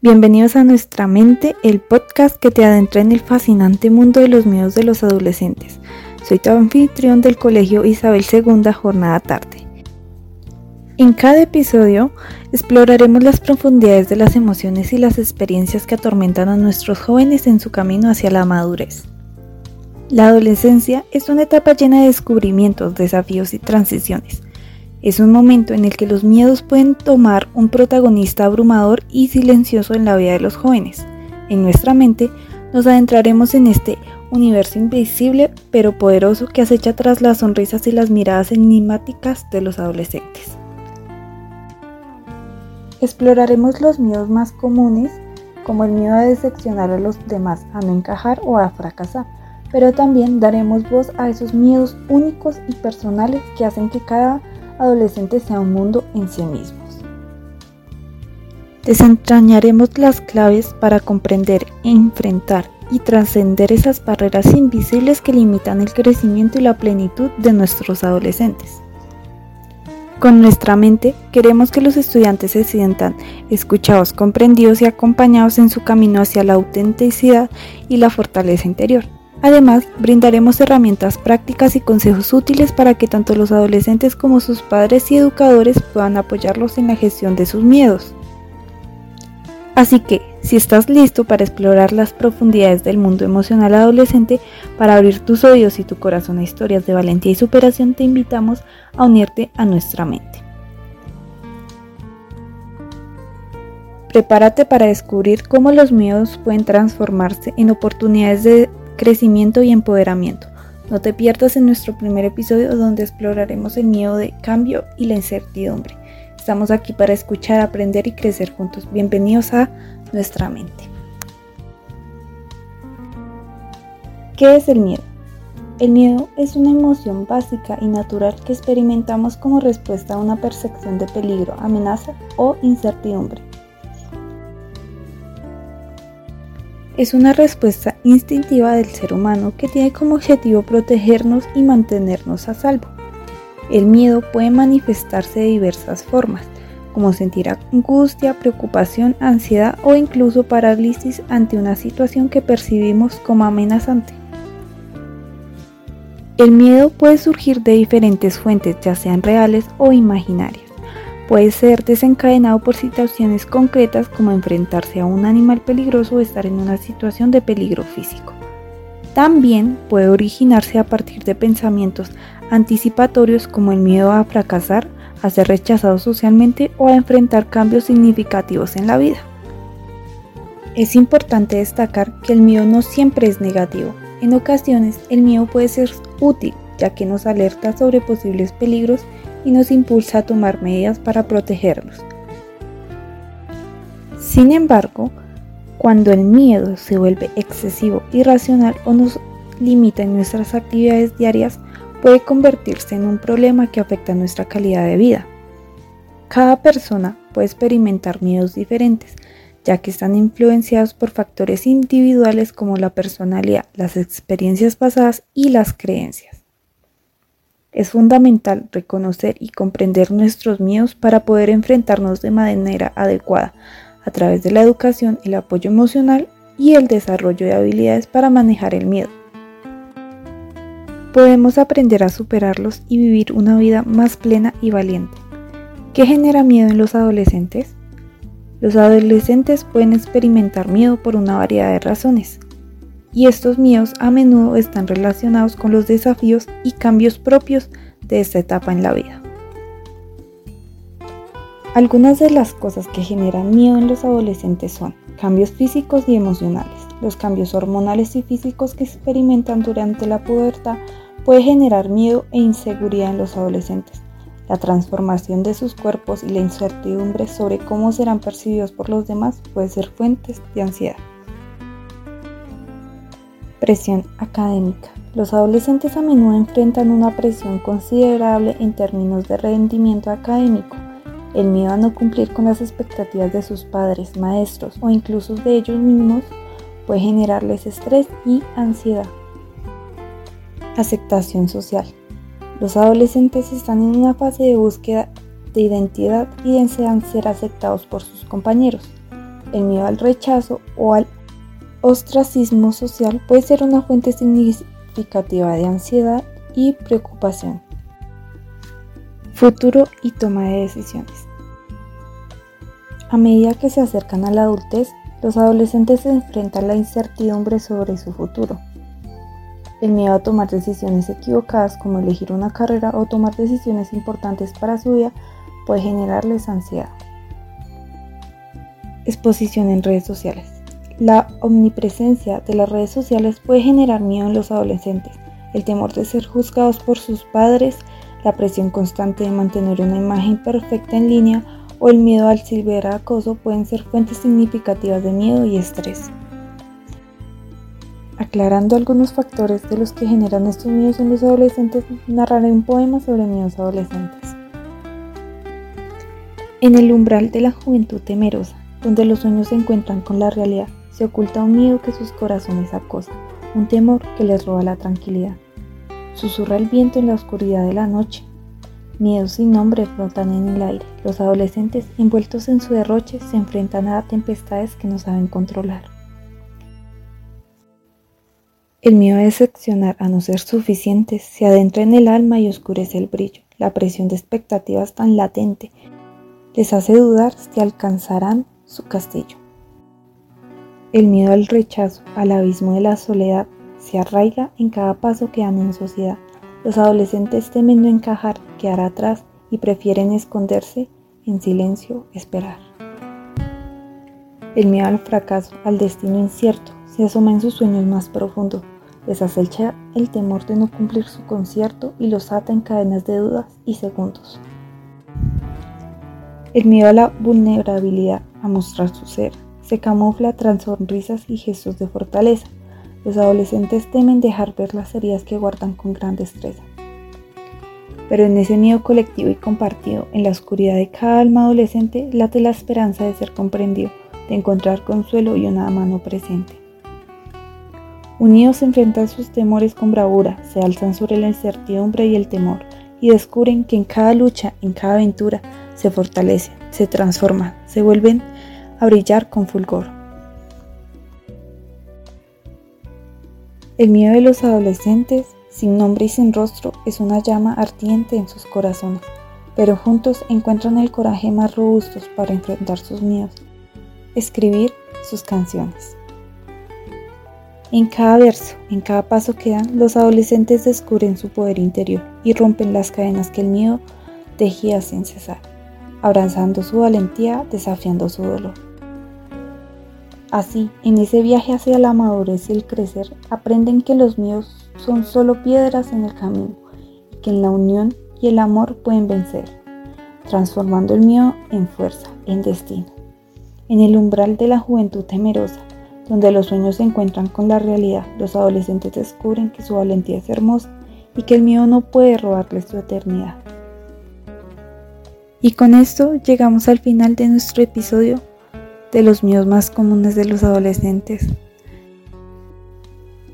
Bienvenidos a Nuestra Mente, el podcast que te adentra en el fascinante mundo de los miedos de los adolescentes. Soy tu anfitrión del Colegio Isabel II Jornada Tarde. En cada episodio exploraremos las profundidades de las emociones y las experiencias que atormentan a nuestros jóvenes en su camino hacia la madurez. La adolescencia es una etapa llena de descubrimientos, desafíos y transiciones es un momento en el que los miedos pueden tomar un protagonista abrumador y silencioso en la vida de los jóvenes. En nuestra mente nos adentraremos en este universo invisible pero poderoso que acecha tras las sonrisas y las miradas enigmáticas de los adolescentes. Exploraremos los miedos más comunes, como el miedo a decepcionar a los demás, a no encajar o a fracasar, pero también daremos voz a esos miedos únicos y personales que hacen que cada adolescente sea un mundo en sí mismos. Desentrañaremos las claves para comprender, enfrentar y trascender esas barreras invisibles que limitan el crecimiento y la plenitud de nuestros adolescentes. Con nuestra mente queremos que los estudiantes se sientan escuchados, comprendidos y acompañados en su camino hacia la autenticidad y la fortaleza interior. Además, brindaremos herramientas prácticas y consejos útiles para que tanto los adolescentes como sus padres y educadores puedan apoyarlos en la gestión de sus miedos. Así que, si estás listo para explorar las profundidades del mundo emocional adolescente, para abrir tus oídos y tu corazón a historias de valentía y superación, te invitamos a unirte a nuestra mente. Prepárate para descubrir cómo los miedos pueden transformarse en oportunidades de crecimiento y empoderamiento. No te pierdas en nuestro primer episodio donde exploraremos el miedo de cambio y la incertidumbre. Estamos aquí para escuchar, aprender y crecer juntos. Bienvenidos a nuestra mente. ¿Qué es el miedo? El miedo es una emoción básica y natural que experimentamos como respuesta a una percepción de peligro, amenaza o incertidumbre. Es una respuesta instintiva del ser humano que tiene como objetivo protegernos y mantenernos a salvo. El miedo puede manifestarse de diversas formas, como sentir angustia, preocupación, ansiedad o incluso parálisis ante una situación que percibimos como amenazante. El miedo puede surgir de diferentes fuentes, ya sean reales o imaginarias puede ser desencadenado por situaciones concretas como enfrentarse a un animal peligroso o estar en una situación de peligro físico. También puede originarse a partir de pensamientos anticipatorios como el miedo a fracasar, a ser rechazado socialmente o a enfrentar cambios significativos en la vida. Es importante destacar que el miedo no siempre es negativo. En ocasiones el miedo puede ser útil ya que nos alerta sobre posibles peligros y nos impulsa a tomar medidas para protegernos. Sin embargo, cuando el miedo se vuelve excesivo, irracional o nos limita en nuestras actividades diarias, puede convertirse en un problema que afecta nuestra calidad de vida. Cada persona puede experimentar miedos diferentes, ya que están influenciados por factores individuales como la personalidad, las experiencias pasadas y las creencias. Es fundamental reconocer y comprender nuestros miedos para poder enfrentarnos de manera adecuada a través de la educación, el apoyo emocional y el desarrollo de habilidades para manejar el miedo. Podemos aprender a superarlos y vivir una vida más plena y valiente. ¿Qué genera miedo en los adolescentes? Los adolescentes pueden experimentar miedo por una variedad de razones, y estos miedos a menudo están relacionados con los desafíos y cambios propios de esta etapa en la vida. Algunas de las cosas que generan miedo en los adolescentes son cambios físicos y emocionales. Los cambios hormonales y físicos que experimentan durante la pubertad puede generar miedo e inseguridad en los adolescentes. La transformación de sus cuerpos y la incertidumbre sobre cómo serán percibidos por los demás puede ser fuentes de ansiedad. Presión académica. Los adolescentes a menudo enfrentan una presión considerable en términos de rendimiento académico. El miedo a no cumplir con las expectativas de sus padres, maestros o incluso de ellos mismos puede generarles estrés y ansiedad. Aceptación social. Los adolescentes están en una fase de búsqueda de identidad y desean ser aceptados por sus compañeros. El miedo al rechazo o al ostracismo social puede ser una fuente significativa de ansiedad y preocupación. Futuro y toma de decisiones. A medida que se acercan a la adultez, los adolescentes se enfrentan a la incertidumbre sobre su futuro. El miedo a tomar decisiones equivocadas como elegir una carrera o tomar decisiones importantes para su vida puede generarles ansiedad. Exposición en redes sociales. La omnipresencia de las redes sociales puede generar miedo en los adolescentes, el temor de ser juzgados por sus padres, la presión constante de mantener una imagen perfecta en línea o el miedo al ciberacoso pueden ser fuentes significativas de miedo y estrés. Aclarando algunos factores de los que generan estos miedos en los adolescentes, narraré un poema sobre miedos adolescentes. En el umbral de la juventud temerosa, donde los sueños se encuentran con la realidad, se oculta un miedo que sus corazones acosa, un temor que les roba la tranquilidad. Susurra el viento en la oscuridad de la noche. Miedos sin nombre flotan en el aire. Los adolescentes, envueltos en su derroche, se enfrentan a tempestades que no saben controlar. El miedo a decepcionar, a no ser suficientes, se adentra en el alma y oscurece el brillo. La presión de expectativas tan latente les hace dudar si alcanzarán su castillo. El miedo al rechazo, al abismo de la soledad, se arraiga en cada paso que dan en sociedad. Los adolescentes temen no encajar, quedar atrás y prefieren esconderse en silencio, esperar. El miedo al fracaso, al destino incierto, se asoma en sus sueños más profundos. Les acecha el temor de no cumplir su concierto y los ata en cadenas de dudas y segundos. El miedo a la vulnerabilidad, a mostrar su ser, se camufla tras sonrisas y gestos de fortaleza. Los adolescentes temen dejar ver las heridas que guardan con gran destreza. Pero en ese miedo colectivo y compartido, en la oscuridad de cada alma adolescente, late la esperanza de ser comprendido, de encontrar consuelo y una mano presente. Unidos enfrentan sus temores con bravura, se alzan sobre la incertidumbre y el temor, y descubren que en cada lucha, en cada aventura, se fortalecen, se transforman, se vuelven a brillar con fulgor. El miedo de los adolescentes, sin nombre y sin rostro, es una llama ardiente en sus corazones, pero juntos encuentran el coraje más robusto para enfrentar sus miedos, escribir sus canciones. En cada verso, en cada paso que dan, los adolescentes descubren su poder interior y rompen las cadenas que el miedo tejía sin cesar, abrazando su valentía, desafiando su dolor. Así, en ese viaje hacia la madurez y el crecer, aprenden que los míos son solo piedras en el camino y que en la unión y el amor pueden vencer, transformando el miedo en fuerza, en destino. En el umbral de la juventud temerosa, donde los sueños se encuentran con la realidad, los adolescentes descubren que su valentía es hermosa y que el miedo no puede robarles su eternidad. Y con esto llegamos al final de nuestro episodio de los miedos más comunes de los adolescentes.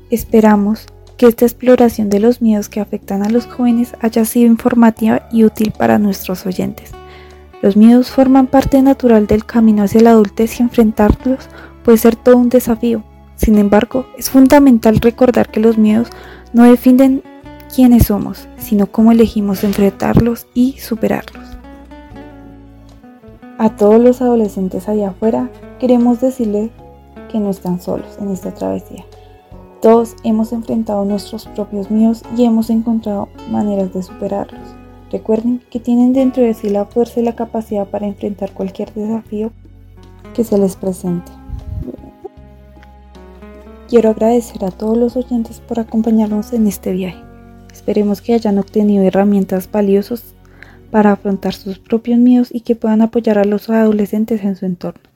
Esperamos que esta exploración de los miedos que afectan a los jóvenes haya sido informativa y útil para nuestros oyentes. Los miedos forman parte natural del camino hacia la adultez y enfrentarlos puede ser todo un desafío. Sin embargo, es fundamental recordar que los miedos no definen quiénes somos, sino cómo elegimos enfrentarlos y superarlos. A todos los adolescentes allá afuera, queremos decirles que no están solos en esta travesía. Todos hemos enfrentado nuestros propios miedos y hemos encontrado maneras de superarlos. Recuerden que tienen dentro de sí la fuerza y la capacidad para enfrentar cualquier desafío que se les presente. Quiero agradecer a todos los oyentes por acompañarnos en este viaje. Esperemos que hayan obtenido herramientas valiosas para afrontar sus propios miedos y que puedan apoyar a los adolescentes en su entorno.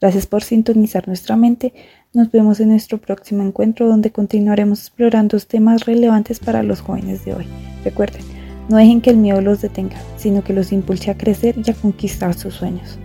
Gracias por sintonizar nuestra mente. Nos vemos en nuestro próximo encuentro donde continuaremos explorando temas relevantes para los jóvenes de hoy. Recuerden, no dejen que el miedo los detenga, sino que los impulse a crecer y a conquistar sus sueños.